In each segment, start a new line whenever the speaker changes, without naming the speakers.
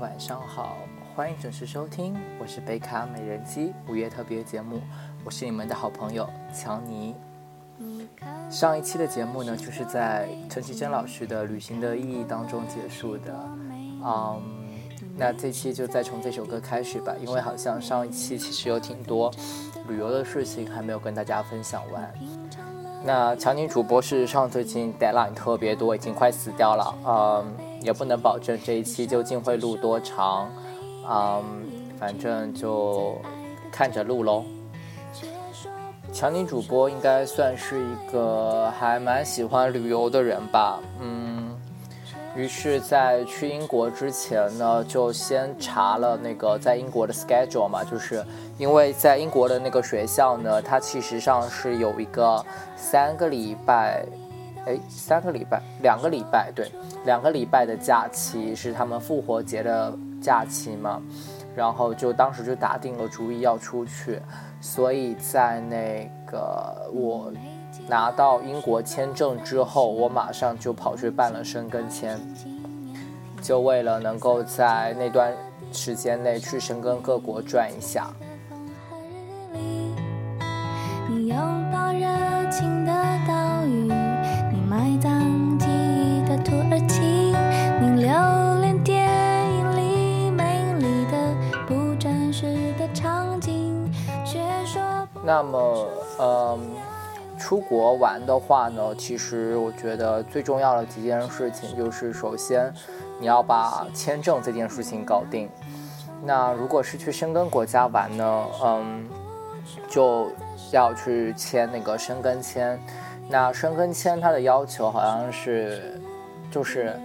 晚上好，欢迎准时收听，我是贝卡美人鸡五月特别节目，我是你们的好朋友强尼。上一期的节目呢，就是在陈绮贞老师的《旅行的意义》当中结束的，嗯，那这期就再从这首歌开始吧，因为好像上一期其实有挺多旅游的事情还没有跟大家分享完。那强尼主播事实上最近 deadline 特别多，已经快死掉了，嗯。也不能保证这一期究竟会录多长，嗯，反正就看着录喽。强尼主播应该算是一个还蛮喜欢旅游的人吧，嗯，于是，在去英国之前呢，就先查了那个在英国的 schedule 嘛，就是因为在英国的那个学校呢，它其实上是有一个三个礼拜。哎，三个礼拜，两个礼拜，对，两个礼拜的假期是他们复活节的假期嘛，然后就当时就打定了主意要出去，所以在那个我拿到英国签证之后，我马上就跑去办了申根签，就为了能够在那段时间内去申根各国转一下。你拥抱热情的屿。埋葬记忆的土耳其，你留恋电影里美丽的不真实的场景，却说。那么，嗯，出国玩的话呢，其实我觉得最重要的几件事情就是，首先你要把签证这件事情搞定。那如果是去申根国家玩呢，嗯，就要去签那个申根签。那申根签它的要求好像是，就是，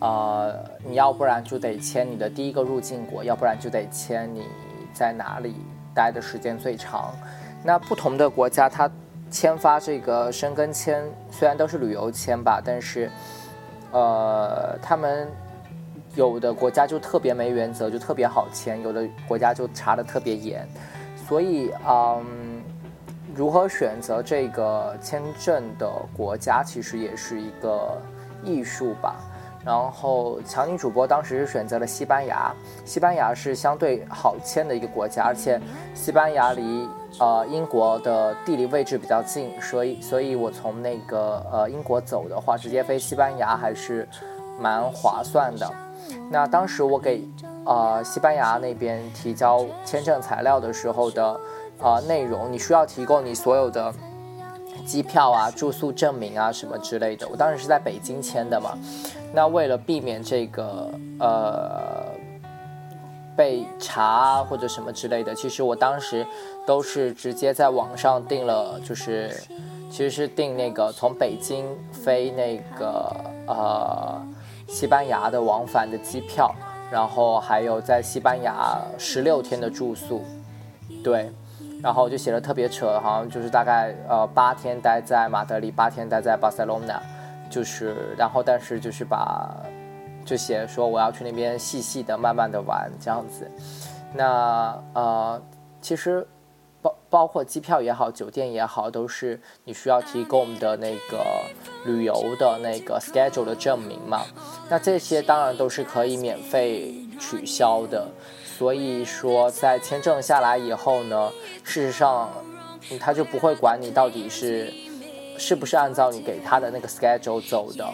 呃，你要不然就得签你的第一个入境国，要不然就得签你在哪里待的时间最长。那不同的国家它签发这个申根签，虽然都是旅游签吧，但是，呃，他们有的国家就特别没原则，就特别好签；有的国家就查的特别严，所以，嗯。如何选择这个签证的国家，其实也是一个艺术吧。然后，强尼主播当时是选择了西班牙，西班牙是相对好签的一个国家，而且西班牙离呃英国的地理位置比较近，所以，所以我从那个呃英国走的话，直接飞西班牙还是蛮划算的。那当时我给呃西班牙那边提交签证材料的时候的。啊，内容你需要提供你所有的机票啊、住宿证明啊什么之类的。我当时是在北京签的嘛，那为了避免这个呃被查或者什么之类的，其实我当时都是直接在网上订了，就是其实是订那个从北京飞那个呃西班牙的往返的机票，然后还有在西班牙十六天的住宿，对。然后就写的特别扯，好像就是大概呃八天待在马德里，八天待在巴塞隆纳，就是然后但是就是把就写说我要去那边细细的慢慢的玩这样子。那呃其实包包括机票也好，酒店也好，都是你需要提供的那个旅游的那个 schedule 的证明嘛。那这些当然都是可以免费取消的。所以说，在签证下来以后呢，事实上，他就不会管你到底是是不是按照你给他的那个 schedule 走的，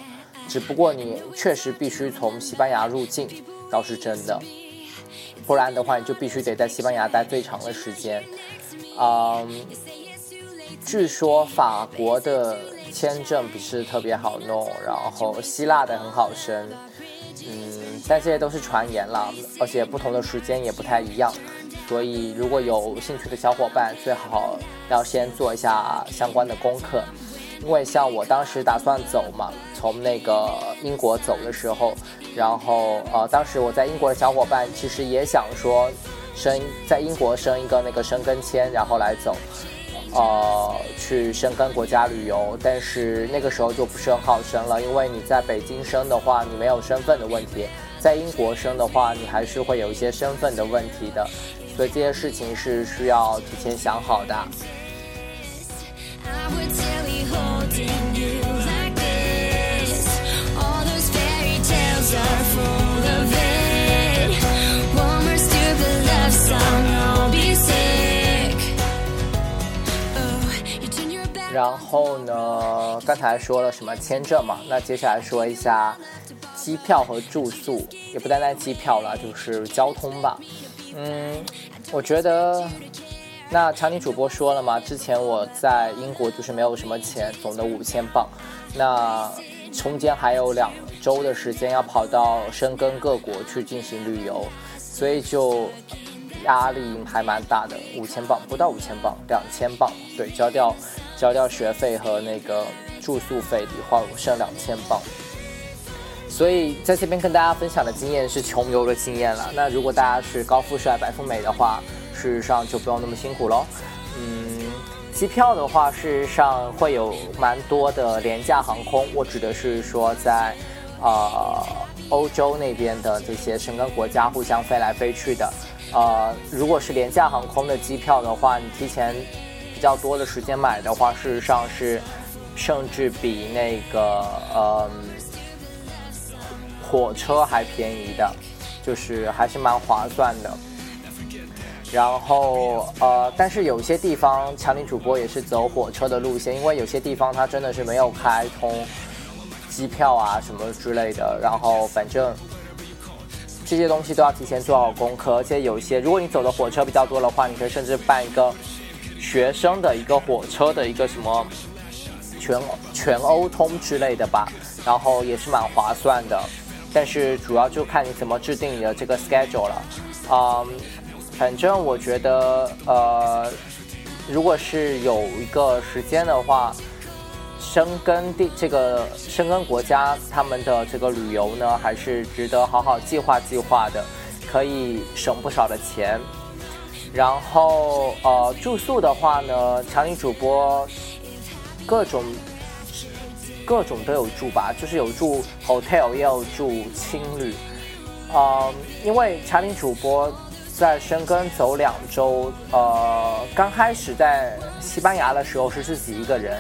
只不过你确实必须从西班牙入境，倒是真的，不然的话你就必须得在西班牙待最长的时间。嗯，据说法国的签证不是特别好弄，然后希腊的很好申。嗯，但这些都是传言了，而且不同的时间也不太一样，所以如果有兴趣的小伙伴，最好要先做一下相关的功课，因为像我当时打算走嘛，从那个英国走的时候，然后呃，当时我在英国的小伙伴其实也想说，申在英国申一个那个申根签，然后来走。呃，去申根国家旅游，但是那个时候就不是很好申了，因为你在北京申的话，你没有身份的问题；在英国生的话你还是会有一些身份的问题的所以这些事情是需要提前想好的。然后呢，刚才说了什么签证嘛，那接下来说一下机票和住宿，也不单单机票了，就是交通吧。嗯，我觉得，那常宁主播说了嘛，之前我在英国就是没有什么钱，总的五千镑。那中间还有两周的时间要跑到深根各国去进行旅游，所以就压力还蛮大的。五千镑不到五千镑，两千镑，对，交掉交掉学费和那个住宿费的话，剩两千镑。所以在这边跟大家分享的经验是穷游的经验了。那如果大家是高富帅、白富美的话，事实上就不用那么辛苦喽。嗯，机票的话，事实上会有蛮多的廉价航空。我指的是说在，呃，欧洲那边的这些申根国家互相飞来飞去的。呃，如果是廉价航空的机票的话，你提前比较多的时间买的话，事实上是甚至比那个，嗯。火车还便宜的，就是还是蛮划算的。然后呃，但是有些地方强力主播也是走火车的路线，因为有些地方它真的是没有开通机票啊什么之类的。然后反正这些东西都要提前做好功课，而且有一些如果你走的火车比较多的话，你可以甚至办一个学生的一个火车的一个什么全全欧通之类的吧，然后也是蛮划算的。但是主要就看你怎么制定你的这个 schedule 了，嗯，反正我觉得，呃，如果是有一个时间的话，生根地这个生根国家他们的这个旅游呢，还是值得好好计划计划的，可以省不少的钱。然后，呃，住宿的话呢，强力主播各种。各种都有住吧，就是有住 hotel，也有住青旅。嗯，因为茶林主播在深根走两周，呃，刚开始在西班牙的时候是自己一个人，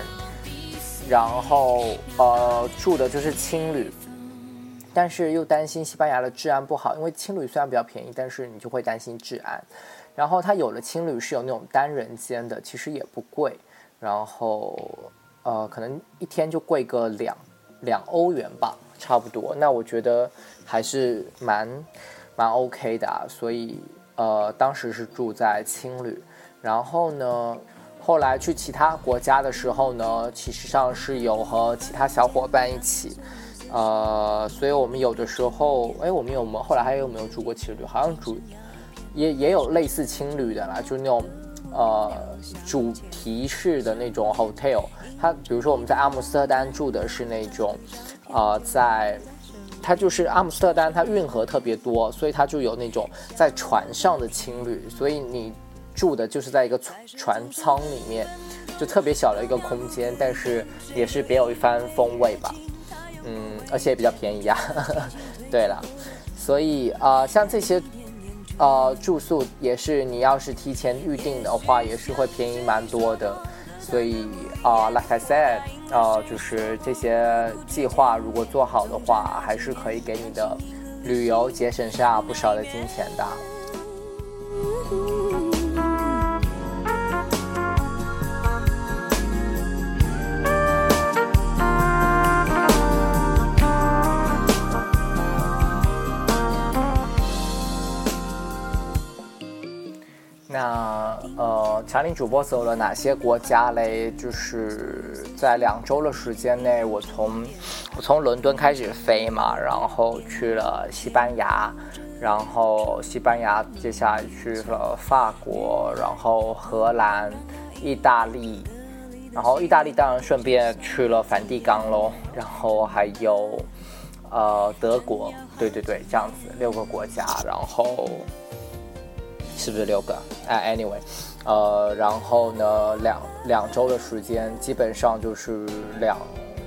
然后呃住的就是青旅，但是又担心西班牙的治安不好，因为青旅虽然比较便宜，但是你就会担心治安。然后他有了青旅是有那种单人间的，其实也不贵，然后。呃，可能一天就贵个两两欧元吧，差不多。那我觉得还是蛮蛮 OK 的啊。所以呃，当时是住在青旅，然后呢，后来去其他国家的时候呢，其实上是有和其他小伙伴一起，呃，所以我们有的时候，哎，我们有没后来还有没有住过青旅？好像住也也有类似青旅的啦，就那种。呃，主题式的那种 hotel，它比如说我们在阿姆斯特丹住的是那种，呃，在它就是阿姆斯特丹，它运河特别多，所以它就有那种在船上的青旅，所以你住的就是在一个船舱里面，就特别小的一个空间，但是也是别有一番风味吧，嗯，而且也比较便宜啊。对了，所以啊，像这些。呃，住宿也是，你要是提前预定的话，也是会便宜蛮多的。所以啊，like I said，呃，就是这些计划如果做好的话，还是可以给你的旅游节省下不少的金钱的。那呃，强林主播走了哪些国家嘞？就是在两周的时间内，我从我从伦敦开始飞嘛，然后去了西班牙，然后西班牙接下来去了法国，然后荷兰、意大利，然后意大利当然顺便去了梵蒂冈喽，然后还有呃德国，对对对，这样子六个国家，然后。是不是六个？哎，anyway，呃，然后呢，两两周的时间，基本上就是两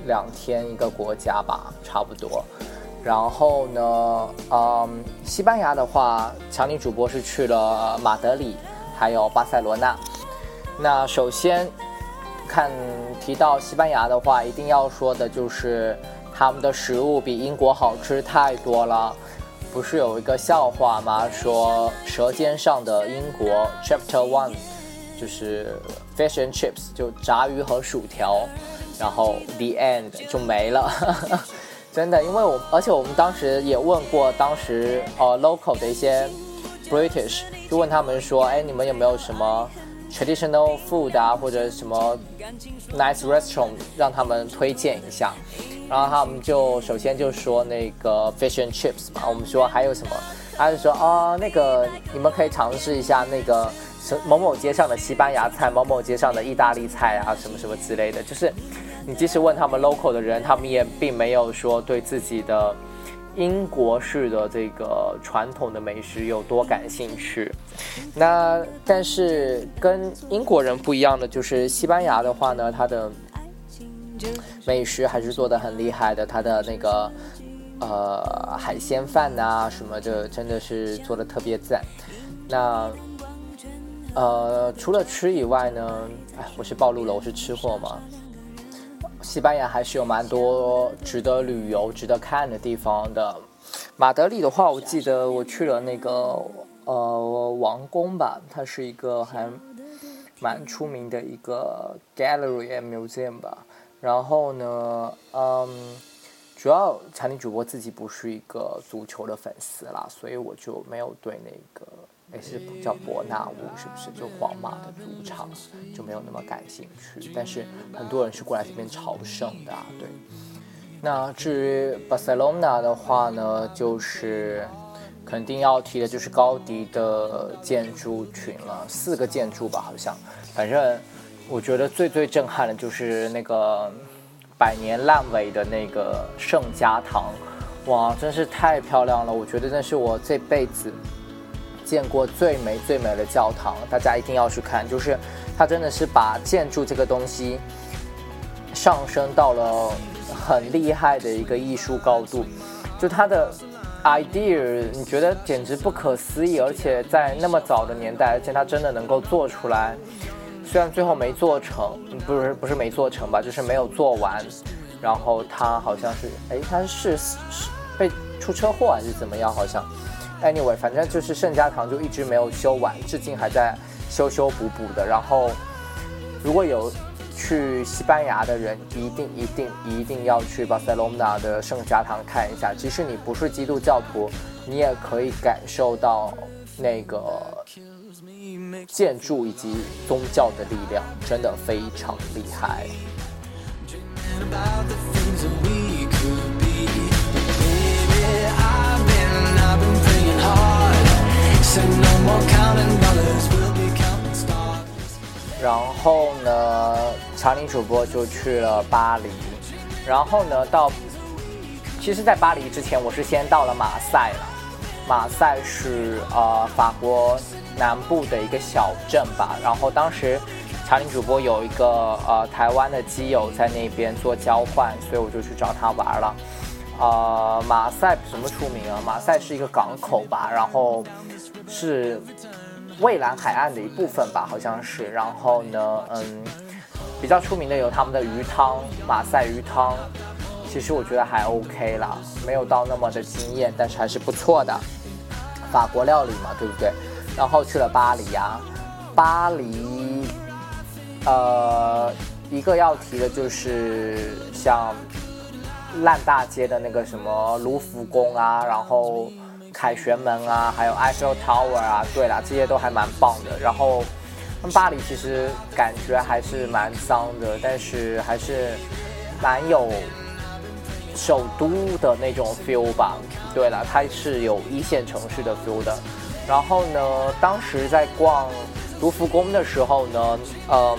两天一个国家吧，差不多。然后呢，嗯，西班牙的话，强尼主播是去了马德里，还有巴塞罗那。那首先看提到西班牙的话，一定要说的就是他们的食物比英国好吃太多了。不是有一个笑话吗？说《舌尖上的英国》Chapter One，就是 fish and chips，就炸鱼和薯条，然后 the end 就没了。真的，因为我而且我们当时也问过当时呃 local 的一些 British，就问他们说，哎，你们有没有什么 traditional food 啊，或者什么 nice restaurant 让他们推荐一下？然后他们就首先就说那个 fish and chips 嘛，我们说还有什么？他就说哦，那个你们可以尝试一下那个某某街上的西班牙菜，某某街上的意大利菜啊，什么什么之类的，就是。你即使问他们 local 的人，他们也并没有说对自己的英国式的这个传统的美食有多感兴趣。那但是跟英国人不一样的就是西班牙的话呢，它的美食还是做的很厉害的，它的那个呃海鲜饭呐什么的真的是做的特别赞。那呃除了吃以外呢，哎，我是暴露了，我是吃货嘛。西班牙还是有蛮多值得旅游、值得看的地方的。马德里的话，我记得我去了那个呃王宫吧，它是一个还蛮出名的一个 gallery and museum 吧。然后呢，嗯，主要产品主播自己不是一个足球的粉丝啦，所以我就没有对那个。也是叫伯纳乌，是不是就皇马的主场，就没有那么感兴趣。但是很多人是过来这边朝圣的，啊对。那至于巴塞罗那的话呢，就是肯定要提的就是高迪的建筑群了，四个建筑吧，好像。反正我觉得最最震撼的就是那个百年烂尾的那个圣家堂，哇，真是太漂亮了！我觉得那是我这辈子。见过最美最美的教堂，大家一定要去看。就是它真的是把建筑这个东西上升到了很厉害的一个艺术高度。就它的 idea，你觉得简直不可思议，而且在那么早的年代，而且它真的能够做出来。虽然最后没做成，不是不是没做成吧，就是没有做完。然后它好像是，哎，它是是被出车祸还是怎么样？好像。Anyway，反正就是圣家堂就一直没有修完，至今还在修修补补的。然后，如果有去西班牙的人，一定一定一定要去巴塞罗那的圣家堂看一下。即使你不是基督教徒，你也可以感受到那个建筑以及宗教的力量，真的非常厉害。然后呢，查理主播就去了巴黎。然后呢，到其实，在巴黎之前，我是先到了马赛了。马赛是呃法国南部的一个小镇吧。然后当时查理主播有一个呃台湾的基友在那边做交换，所以我就去找他玩了。呃，马赛什么出名啊？马赛是一个港口吧，然后是蔚蓝海岸的一部分吧，好像是。然后呢，嗯，比较出名的有他们的鱼汤，马赛鱼汤，其实我觉得还 OK 啦，没有到那么的惊艳，但是还是不错的。法国料理嘛，对不对？然后去了巴黎呀，巴黎，呃，一个要提的就是像。烂大街的那个什么卢浮宫啊，然后凯旋门啊，还有 Eiffel Tower 啊，对了，这些都还蛮棒的。然后，巴黎其实感觉还是蛮脏的，但是还是蛮有首都的那种 feel 吧。对了，它是有一线城市的 feel 的。然后呢，当时在逛卢浮宫的时候呢，嗯。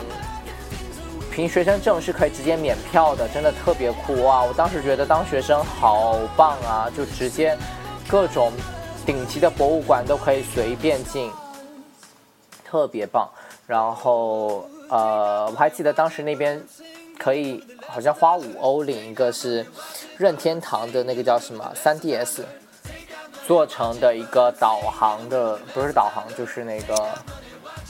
凭学生证是可以直接免票的，真的特别酷哇！我当时觉得当学生好棒啊，就直接各种顶级的博物馆都可以随便进，特别棒。然后呃，我还记得当时那边可以好像花五欧领一个是任天堂的那个叫什么 3DS 做成的一个导航的，不是导航就是那个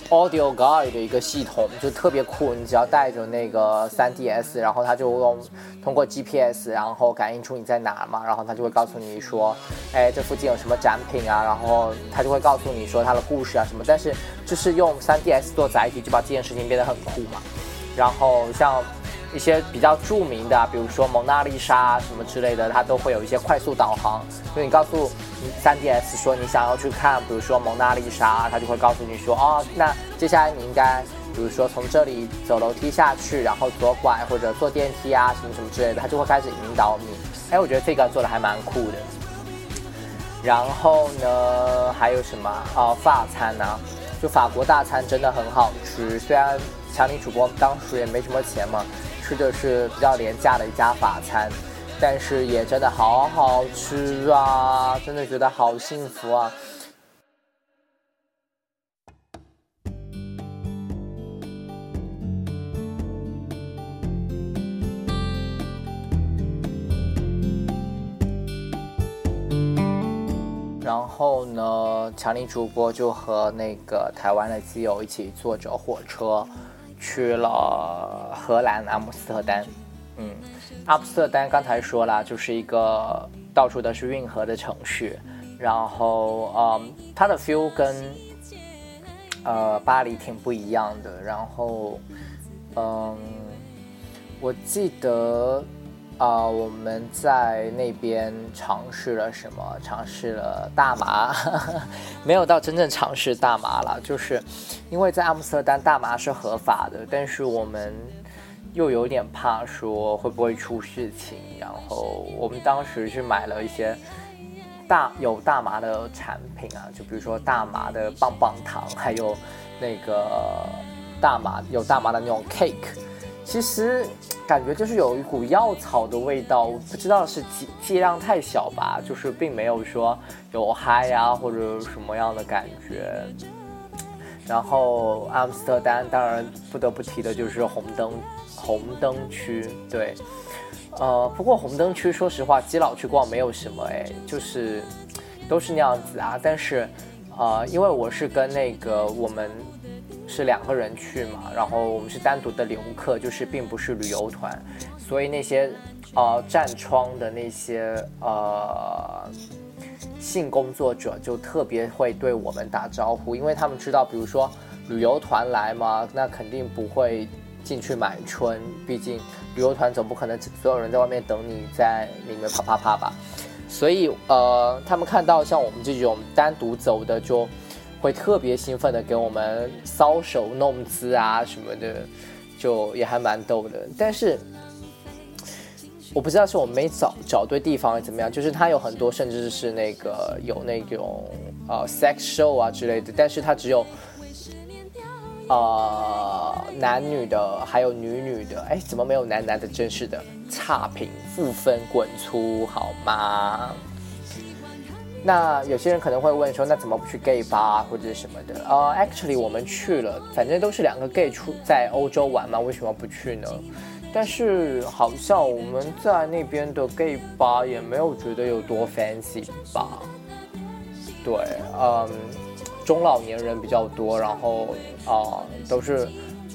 Audio Guide 的一个系统，就特别酷。你只要带着那个 3DS，然后它就用通过 GPS，然后感应出你在哪嘛，然后它就会告诉你说，哎，这附近有什么展品啊，然后它就会告诉你说它的故事啊什么。但是就是用 3DS 做载体，就把这件事情变得很酷嘛。然后像。一些比较著名的，比如说蒙娜丽莎什么之类的，它都会有一些快速导航。就你告诉 3DS 说你想要去看，比如说蒙娜丽莎，他就会告诉你说，哦，那接下来你应该，比如说从这里走楼梯下去，然后左拐或者坐电梯啊，什么什么之类的，他就会开始引导你。哎，我觉得这个做的还蛮酷的。然后呢，还有什么啊？法餐呢？就法国大餐真的很好吃，虽然强尼主播当时也没什么钱嘛。吃的是比较廉价的一家法餐，但是也真的好好吃啊！真的觉得好幸福啊。然后呢，强力主播就和那个台湾的基友一起坐着火车。去了荷兰阿姆斯特丹，嗯，阿姆斯特丹刚才说了，就是一个到处都是运河的城市，然后嗯，它的 feel 跟呃巴黎挺不一样的，然后嗯，我记得。啊，我们在那边尝试了什么？尝试了大麻，没有到真正尝试大麻了。就是因为在阿姆斯特丹大麻是合法的，但是我们又有点怕说会不会出事情，然后我们当时是买了一些大有大麻的产品啊，就比如说大麻的棒棒糖，还有那个大麻有大麻的那种 cake。其实感觉就是有一股药草的味道，不知道是剂剂量太小吧，就是并没有说有嗨呀或者什么样的感觉。然后阿姆斯特丹当然不得不提的就是红灯红灯区，对，呃，不过红灯区说实话基佬去逛没有什么哎，就是都是那样子啊。但是，呃，因为我是跟那个我们。是两个人去嘛，然后我们是单独的游客，就是并不是旅游团，所以那些呃站窗的那些呃性工作者就特别会对我们打招呼，因为他们知道，比如说旅游团来嘛，那肯定不会进去买春，毕竟旅游团总不可能所有人在外面等你在里面啪啪啪吧，所以呃他们看到像我们这种单独走的就。会特别兴奋的给我们搔首弄姿啊什么的，就也还蛮逗的。但是我不知道是我没找找对地方还是怎么样，就是它有很多甚至是那个有那种呃 sex show 啊之类的，但是它只有呃男女的，还有女女的。哎，怎么没有男男的？真是的，差评负分滚粗好吗？那有些人可能会问说，那怎么不去 gay 吧或者什么的？呃，actually 我们去了，反正都是两个 gay 出在欧洲玩嘛，为什么不去呢？但是好像我们在那边的 gay 吧也没有觉得有多 fancy 吧？对，嗯，中老年人比较多，然后啊都是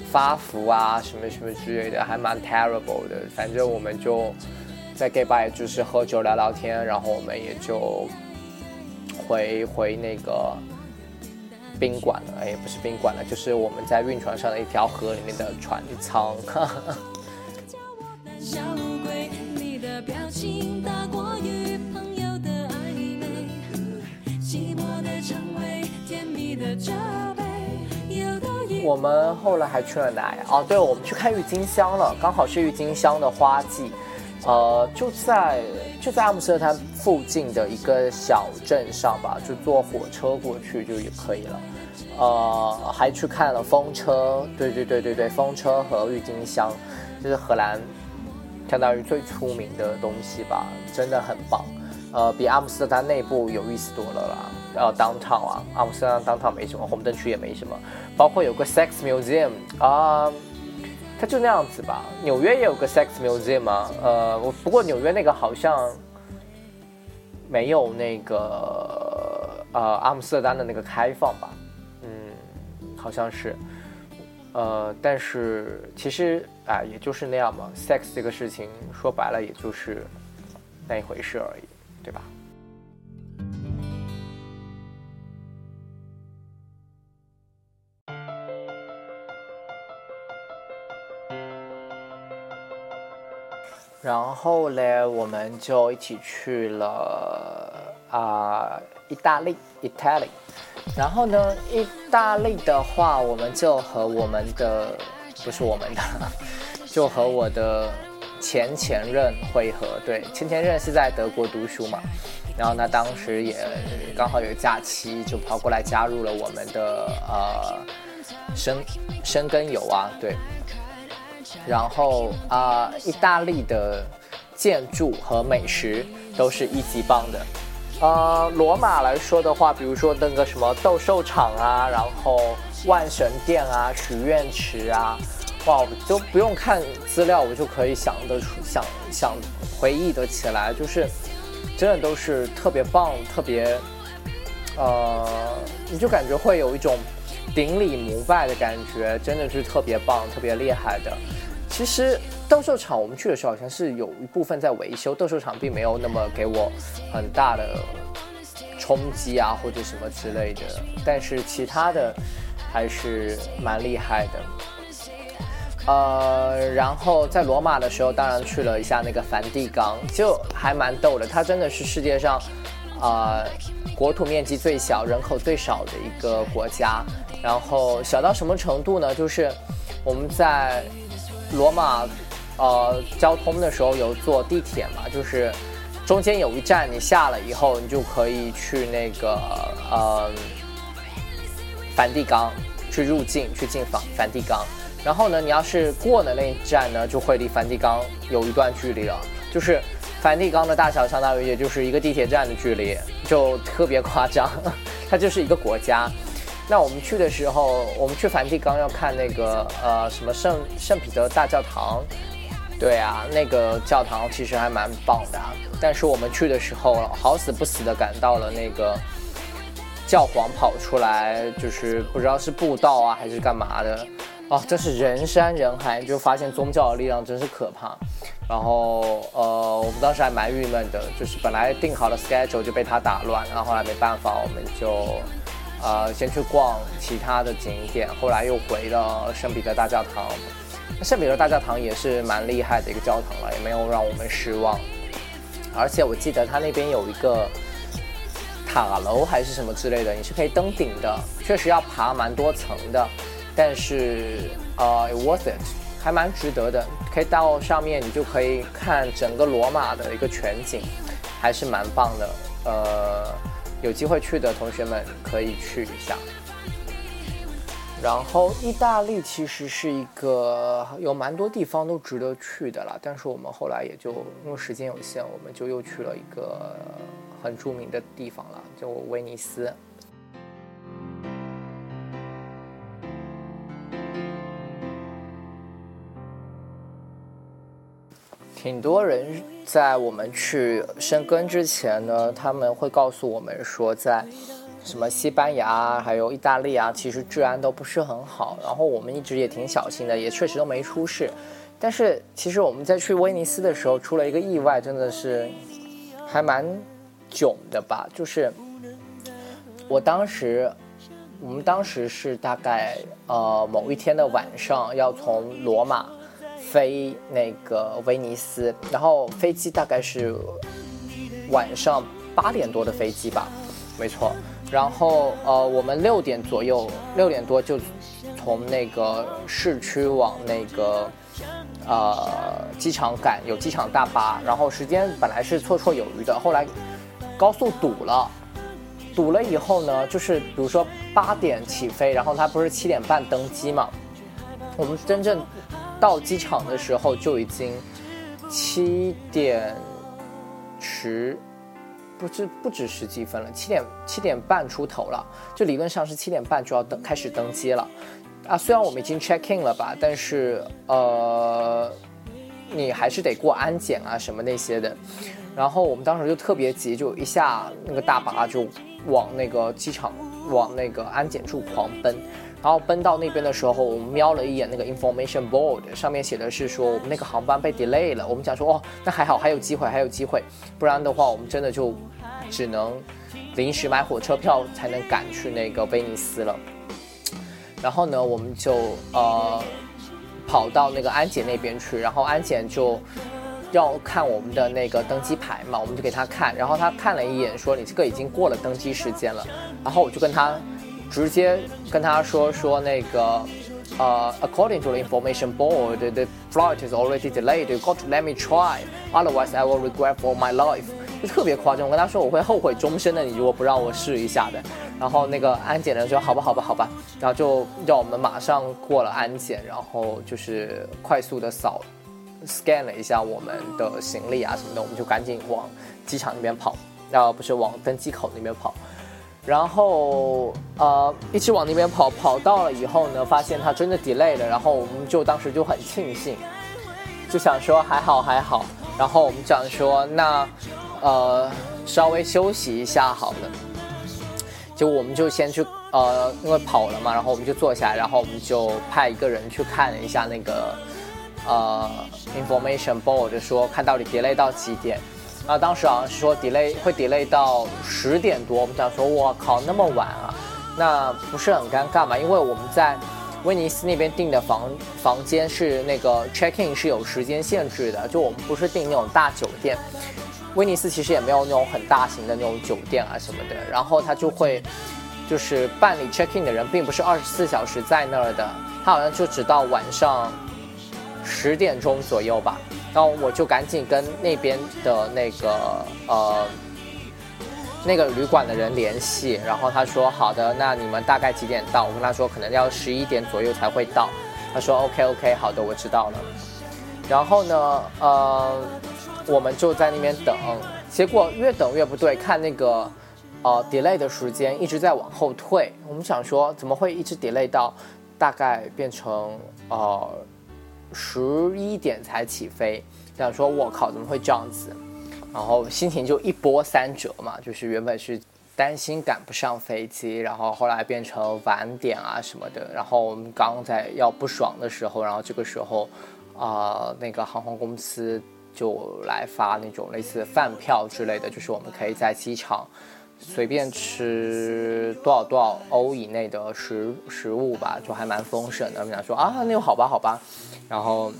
发福啊什么什么之类的，还蛮 terrible 的。反正我们就在 gay 吧，也就是喝酒聊聊天，然后我们也就。回回那个宾馆了，哎，不是宾馆了，就是我们在运船上的一条河里面的船舱。
小鬼，你的表情大过于朋友的爱
我们后来还去了哪呀？哦，对，我们去看郁金香了，刚好是郁金香的花季。呃，就在就在阿姆斯特丹附近的一个小镇上吧，就坐火车过去就也可以了。呃，还去看了风车，对对对对对，风车和郁金香，就是荷兰相当于最出名的东西吧，真的很棒。呃，比阿姆斯特丹内部有意思多了啦。呃，downtown 啊，阿姆斯特丹当套没什么，红灯区也没什么，包括有个 sex museum 啊。它就那样子吧。纽约也有个 sex museum 啊？呃，不过纽约那个好像没有那个呃阿姆斯特丹的那个开放吧。嗯，好像是。呃，但是其实啊，也就是那样嘛。sex 这个事情说白了，也就是那一回事而已，对吧？然后嘞，我们就一起去了啊，意大利，Italy。然后呢，意大利的话，我们就和我们的不是我们的，就和我的前前任会合。对，前前任是在德国读书嘛，然后呢，当时也刚好有假期，就跑过来加入了我们的呃生生根游啊，对。然后啊，意大利的建筑和美食都是一级棒的。呃，罗马来说的话，比如说那个什么斗兽场啊，然后万神殿啊、许愿池啊，哇，我就不用看资料，我就可以想得出、想想回忆得起来，就是真的都是特别棒、特别，呃，你就感觉会有一种顶礼膜拜的感觉，真的是特别棒、特别厉害的。其实斗兽场我们去的时候好像是有一部分在维修，斗兽场并没有那么给我很大的冲击啊或者什么之类的，但是其他的还是蛮厉害的。呃，然后在罗马的时候，当然去了一下那个梵蒂冈，就还蛮逗的。它真的是世界上啊国土面积最小、人口最少的一个国家。然后小到什么程度呢？就是我们在罗马，呃，交通的时候有坐地铁嘛？就是中间有一站，你下了以后，你就可以去那个呃梵蒂冈去入境，去进梵梵蒂冈。然后呢，你要是过了那一站呢，就会离梵蒂冈有一段距离了。就是梵蒂冈的大小，相当于也就是一个地铁站的距离，就特别夸张。它就是一个国家。那我们去的时候，我们去梵蒂冈要看那个呃什么圣圣彼得大教堂，对啊，那个教堂其实还蛮棒的。但是我们去的时候，好死不死的赶到了那个教皇跑出来，就是不知道是布道啊还是干嘛的，哦，真是人山人海，就发现宗教的力量真是可怕。然后呃，我们当时还蛮郁闷的，就是本来定好了 schedule 就被他打乱，然后后来没办法，我们就。呃，先去逛其他的景点，后来又回了圣彼得大教堂。那圣彼得大教堂也是蛮厉害的一个教堂了，也没有让我们失望。而且我记得它那边有一个塔楼还是什么之类的，你是可以登顶的，确实要爬蛮多层的，但是呃，worth it，还蛮值得的。可以到上面，你就可以看整个罗马的一个全景，还是蛮棒的。呃。有机会去的同学们可以去一下。然后，意大利其实是一个有蛮多地方都值得去的了，但是我们后来也就因为时间有限，我们就又去了一个很著名的地方了，就威尼斯。挺多人在我们去生根之前呢，他们会告诉我们说，在什么西班牙还有意大利啊，其实治安都不是很好。然后我们一直也挺小心的，也确实都没出事。但是其实我们在去威尼斯的时候出了一个意外，真的是还蛮囧的吧？就是我当时，我们当时是大概呃某一天的晚上要从罗马。飞那个威尼斯，然后飞机大概是晚上八点多的飞机吧，没错。然后呃，我们六点左右，六点多就从那个市区往那个呃机场赶，有机场大巴。然后时间本来是绰绰有余的，后来高速堵了，堵了以后呢，就是比如说八点起飞，然后他不是七点半登机嘛，我们真正。到机场的时候就已经七点十，不止不止十几分了，七点七点半出头了，就理论上是七点半就要登开始登机了，啊，虽然我们已经 check in 了吧，但是呃，你还是得过安检啊什么那些的，然后我们当时就特别急，就一下那个大巴就往那个机场往那个安检处狂奔。然后奔到那边的时候，我们瞄了一眼那个 information board，上面写的是说我们那个航班被 delay 了。我们讲说哦，那还好，还有机会，还有机会，不然的话我们真的就只能临时买火车票才能赶去那个威尼斯了。然后呢，我们就呃跑到那个安检那边去，然后安检就要看我们的那个登机牌嘛，我们就给他看，然后他看了一眼，说你这个已经过了登机时间了。然后我就跟他。直接跟他说说那个，呃，according to the information board, the flight is already delayed. You got to let me try, otherwise I will regret for my life. 就特别夸张，我跟他说我会后悔终身的，你如果不让我试一下的。然后那个安检的人说好吧，好吧，好吧，然后就让我们马上过了安检，然后就是快速的扫，scan 了一下我们的行李啊什么的，我们就赶紧往机场那边跑，呃，不是往登机口那边跑。然后呃，一直往那边跑，跑到了以后呢，发现它真的 delay 了。然后我们就当时就很庆幸，就想说还好还好。然后我们讲说那呃稍微休息一下好了。就我们就先去呃，因为跑了嘛，然后我们就坐下来，然后我们就派一个人去看了一下那个呃 information board，说看到底 delay 到几点。啊，当时好像是说 delay 会 delay 到十点多，我们想说，我靠，那么晚啊，那不是很尴尬嘛？因为我们在威尼斯那边订的房房间是那个 check in 是有时间限制的，就我们不是订那种大酒店。威尼斯其实也没有那种很大型的那种酒店啊什么的，然后他就会就是办理 check in 的人并不是二十四小时在那儿的，他好像就只到晚上十点钟左右吧。然后我就赶紧跟那边的那个呃那个旅馆的人联系，然后他说好的，那你们大概几点到？我跟他说可能要十一点左右才会到。他说 OK OK 好的，我知道了。然后呢，呃，我们就在那边等，结果越等越不对，看那个呃 delay 的时间一直在往后退。我们想说怎么会一直 delay 到大概变成呃。十一点才起飞，想说我靠，怎么会这样子？然后心情就一波三折嘛，就是原本是担心赶不上飞机，然后后来变成晚点啊什么的。然后我们刚在要不爽的时候，然后这个时候，啊，那个航空公司就来发那种类似饭票之类的，就是我们可以在机场。随便吃多少多少欧以内的食食物吧，就还蛮丰盛的。我们想说啊，那好吧，好吧，然后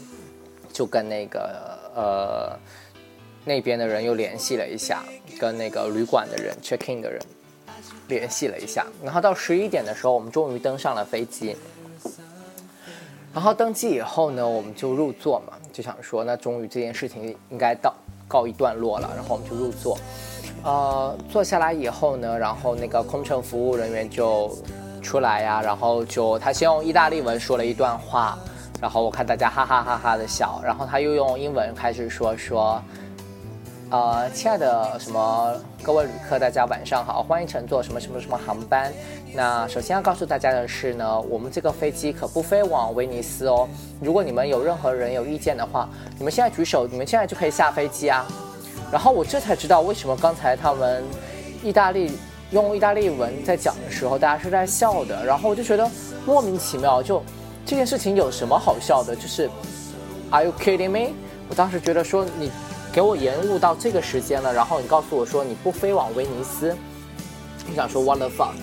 就跟那个呃那边的人又联系了一下，跟那个旅馆的人 check in 的人联系了一下。然后到十一点的时候，我们终于登上了飞机。然后登机以后呢，我们就入座嘛，就想说那终于这件事情应该到告一段落了。然后我们就入座。呃，坐下来以后呢，然后那个空乘服务人员就出来呀，然后就他先用意大利文说了一段话，然后我看大家哈哈哈哈的笑，然后他又用英文开始说说，呃，亲爱的什么各位旅客，大家晚上好，欢迎乘坐什么什么什么航班。那首先要告诉大家的是呢，我们这个飞机可不飞往威尼斯哦。如果你们有任何人有意见的话，你们现在举手，你们现在就可以下飞机啊。然后我这才知道为什么刚才他们意大利用意大利文在讲的时候，大家是在笑的。然后我就觉得莫名其妙，就这件事情有什么好笑的？就是 Are you kidding me？我当时觉得说你给我延误到这个时间了，然后你告诉我说你不飞往威尼斯，你想说 What the fuck？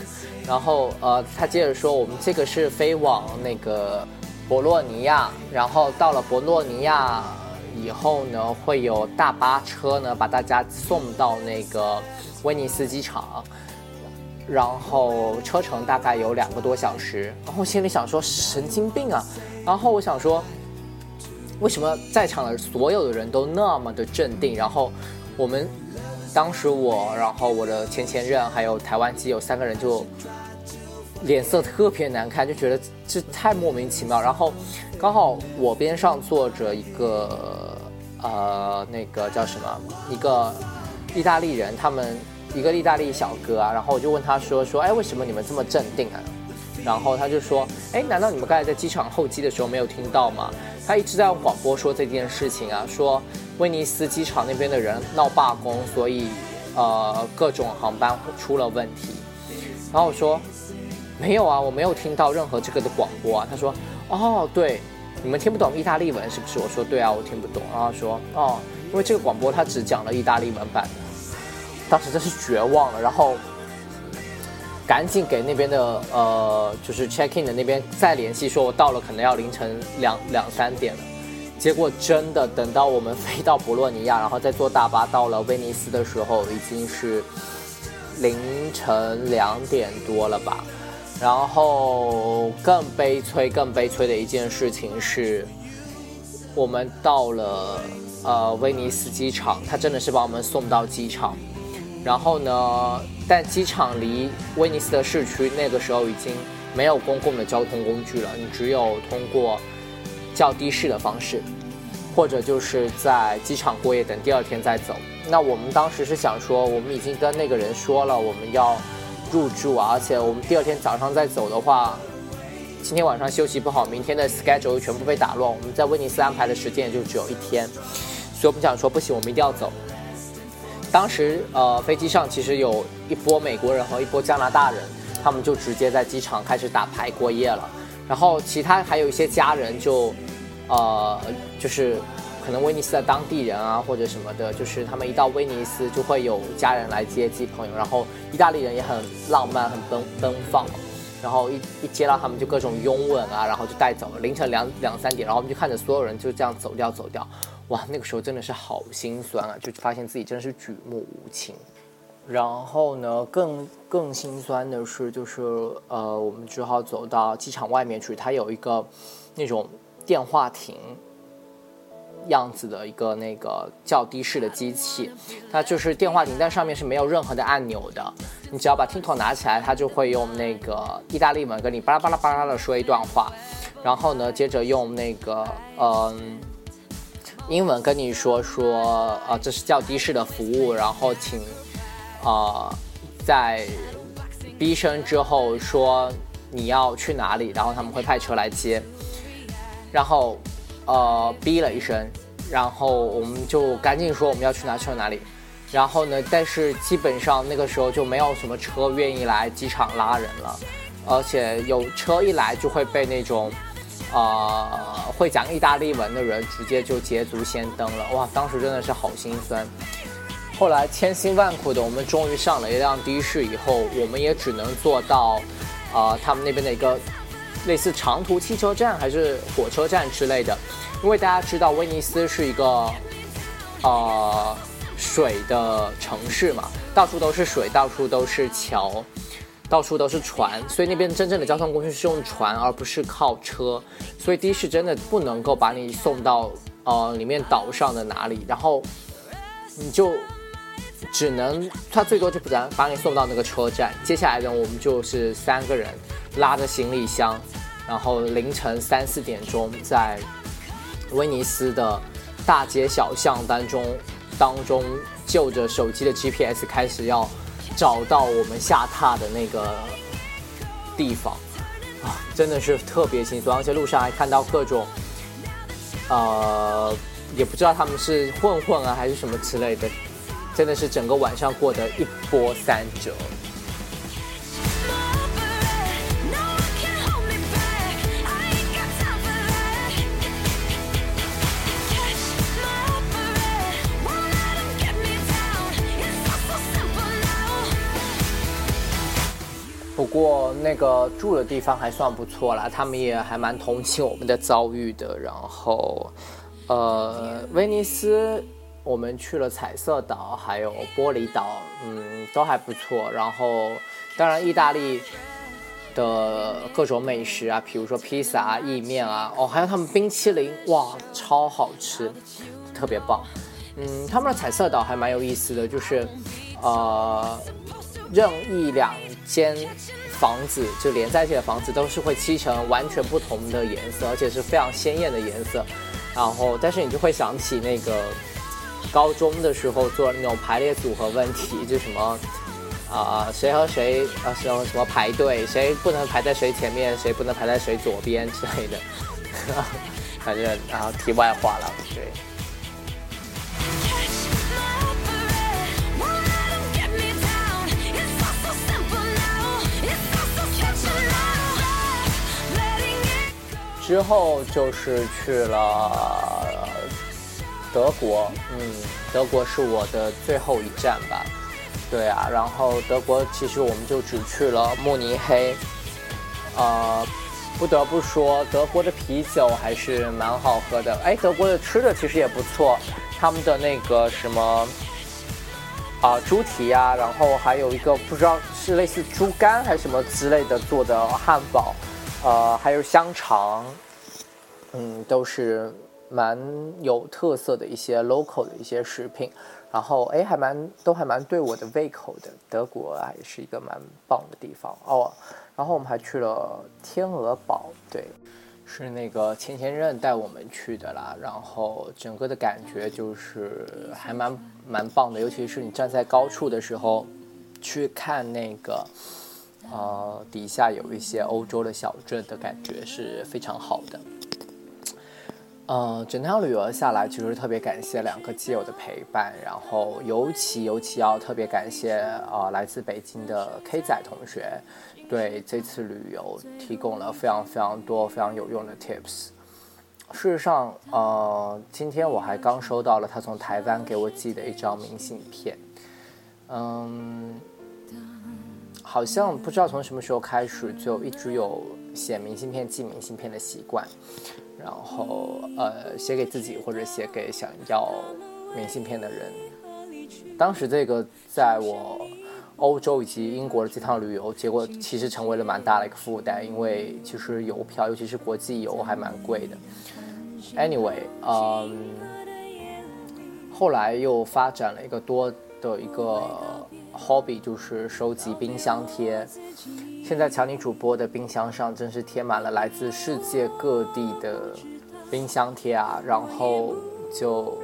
然后呃，他接着说我们这个是飞往那个博洛尼亚，然后到了博洛尼亚。以后呢，会有大巴车呢把大家送到那个威尼斯机场，然后车程大概有两个多小时。然后心里想说神经病啊！然后我想说，为什么在场的所有的人都那么的镇定？然后我们当时我，然后我的前前任还有台湾机友三个人就。脸色特别难看，就觉得这太莫名其妙。然后，刚好我边上坐着一个呃，那个叫什么，一个意大利人，他们一个意大利小哥啊。然后我就问他说说，哎，为什么你们这么镇定啊？然后他就说，哎，难道你们刚才在机场候机的时候没有听到吗？他一直在用广播说这件事情啊，说威尼斯机场那边的人闹罢工，所以呃，各种航班出了问题。然后我说没有啊，我没有听到任何这个的广播啊。他说哦，对，你们听不懂意大利文是不是？我说对啊，我听不懂。然后说哦，因为这个广播他只讲了意大利文版的。当时真是绝望了，然后赶紧给那边的呃，就是 check in 的那边再联系，说我到了可能要凌晨两两三点了。结果真的等到我们飞到博洛尼亚，然后再坐大巴到了威尼斯的时候，已经是凌晨两点多了吧。然后更悲催、更悲催的一件事情是，我们到了呃威尼斯机场，他真的是把我们送到机场。然后呢？但机场离威尼斯的市区那个时候已经没有公共的交通工具了，你只有通过叫的士的方式，或者就是在机场过夜，等第二天再走。那我们当时是想说，我们已经跟那个人说了，我们要入住啊，而且我们第二天早上再走的话，今天晚上休息不好，明天的 schedule 全部被打乱。我们在威尼斯安排的时间也就只有一天，所以我们想说，不行，我们一定要走。当时，呃，飞机上其实有一波美国人和一波加拿大人，他们就直接在机场开始打牌过夜了。然后其他还有一些家人就，呃，就是可能威尼斯的当地人啊或者什么的，就是他们一到威尼斯就会有家人来接机朋友。然后意大利人也很浪漫，很奔奔放。然后一一接到他们就各种拥吻啊，然后就带走了。凌晨两两三点，然后我们就看着所有人就这样走掉走掉。哇，那个时候真的是好心酸啊，就发现自己真的是举目无亲。然后呢，更更心酸的是，就是呃，我们只好走到机场外面去，它有一个那种电话亭样子的一个那个叫的士的机器，它就是电话亭，但上面是没有任何的按钮的。你只要把听筒拿起来，它就会用那个意大利文跟你巴拉巴拉巴拉的说一段话，然后呢，接着用那个嗯。英文跟你说说，呃，这是叫的士的服务，然后请，呃，在逼声之后说你要去哪里，然后他们会派车来接，然后，呃，逼了一声，然后我们就赶紧说我们要去哪去哪里，然后呢，但是基本上那个时候就没有什么车愿意来机场拉人了，而且有车一来就会被那种。啊，会讲意大利文的人直接就捷足先登了，哇！当时真的是好心酸。后来千辛万苦的，我们终于上了一辆的士，以后我们也只能坐到，啊，他们那边的一个类似长途汽车站还是火车站之类的。因为大家知道威尼斯是一个，呃，水的城市嘛，到处都是水，到处都是桥。到处都是船，所以那边真正的交通工具是用船，而不是靠车。所以的士真的不能够把你送到呃里面岛上的哪里，然后你就只能他最多就不然把你送到那个车站。接下来呢，我们就是三个人拉着行李箱，然后凌晨三四点钟在威尼斯的大街小巷当中当中，就着手机的 GPS 开始要。找到我们下榻的那个地方啊，真的是特别心酸，而且路上还看到各种，呃，也不知道他们是混混啊还是什么之类的，真的是整个晚上过得一波三折。过那个住的地方还算不错啦，他们也还蛮同情我们的遭遇的。然后，呃，威尼斯我们去了彩色岛，还有玻璃岛，嗯，都还不错。然后，当然意大利的各种美食啊，比如说披萨啊、意面啊，哦，还有他们冰淇淋，哇，超好吃，特别棒。嗯，他们的彩色岛还蛮有意思的，就是，呃。任意两间房子就连在一起的房子都是会漆成完全不同的颜色，而且是非常鲜艳的颜色。然后，但是你就会想起那个高中的时候做那种排列组合问题，就什么啊谁和谁啊什么什么排队，谁不能排在谁前面，谁不能排在谁左边之类的。反正然后题外话了，对。之后就是去了德国，嗯，德国是我的最后一站吧。对啊，然后德国其实我们就只去了慕尼黑，呃，不得不说德国的啤酒还是蛮好喝的。哎，德国的吃的其实也不错，他们的那个什么啊猪蹄啊，然后还有一个不知道是类似猪肝还是什么之类的做的汉堡，呃，还有香肠，嗯，都是蛮有特色的一些 local 的一些食品。然后哎，还蛮都还蛮对我的胃口的。德国啊，也是一个蛮棒的地方哦。然后我们还去了天鹅堡，对，是那个前前任带我们去的啦。然后整个的感觉就是还蛮蛮棒的，尤其是你站在高处的时候，去看那个呃底下有一些欧洲的小镇的感觉是非常好的。呃，整趟旅游下来，其实特别感谢两个基友的陪伴，然后尤其尤其要特别感谢呃来自北京的 K 仔同学，对这次旅游提供了非常非常多非常有用的 tips。事实上，呃，今天我还刚收到了他从台湾给我寄的一张明信片，嗯，好像不知道从什么时候开始就一直有写明信片、寄明信片的习惯。然后，呃，写给自己或者写给想要明信片的人。当时这个在我欧洲以及英国的这趟旅游，结果其实成为了蛮大的一个负担，因为其实邮票，尤其是国际邮，还蛮贵的。Anyway，嗯，后来又发展了一个多的一个 hobby，就是收集冰箱贴。现在强尼主播的冰箱上真是贴满了来自世界各地的冰箱贴啊，然后就，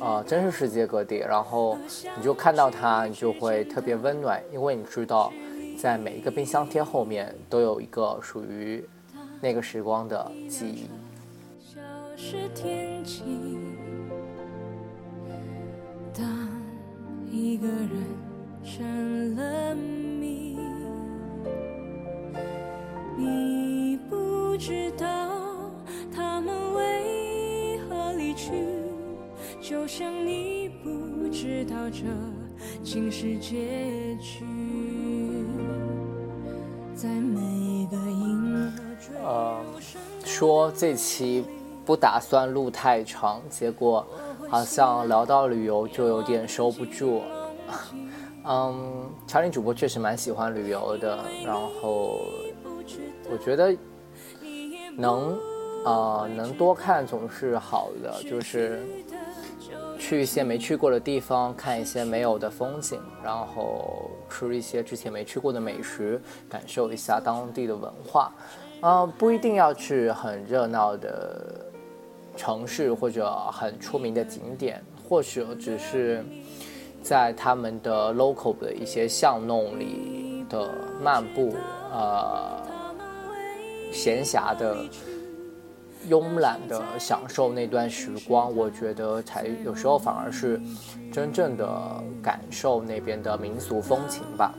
呃，真是世界各地，然后你就看到它，你就会特别温暖，因为你知道，在每一个冰箱贴后面都有一个属于那个时光的记忆。当一个人成了谜。你不知道他们为何离去，就像你不知道这竟是结局。在每个银河呃，说这期不打算录太长，结果好像聊到旅游就有点收不住。嗯，乔林主播确实蛮喜欢旅游的，然后。我觉得能，呃，能多看总是好的，就是去一些没去过的地方，看一些没有的风景，然后吃一些之前没去过的美食，感受一下当地的文化。嗯，不一定要去很热闹的城市或者很出名的景点，或者只是在他们的 local 的一些巷弄里的漫步，呃。闲暇的、慵懒的享受那段时光，我觉得才有时候反而是真正的感受那边的民俗风情吧。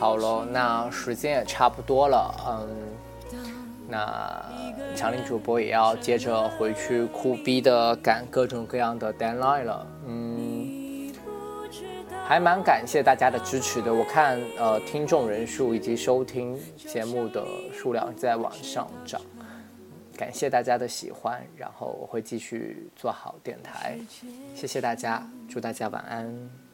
好了，那时间也差不多了，嗯，那强力主播也要接着回去苦逼的赶各种各样的 deadline 了，嗯。还蛮感谢大家的支持的，我看呃听众人数以及收听节目的数量在往上涨，感谢大家的喜欢，然后我会继续做好电台，谢谢大家，祝大家晚安。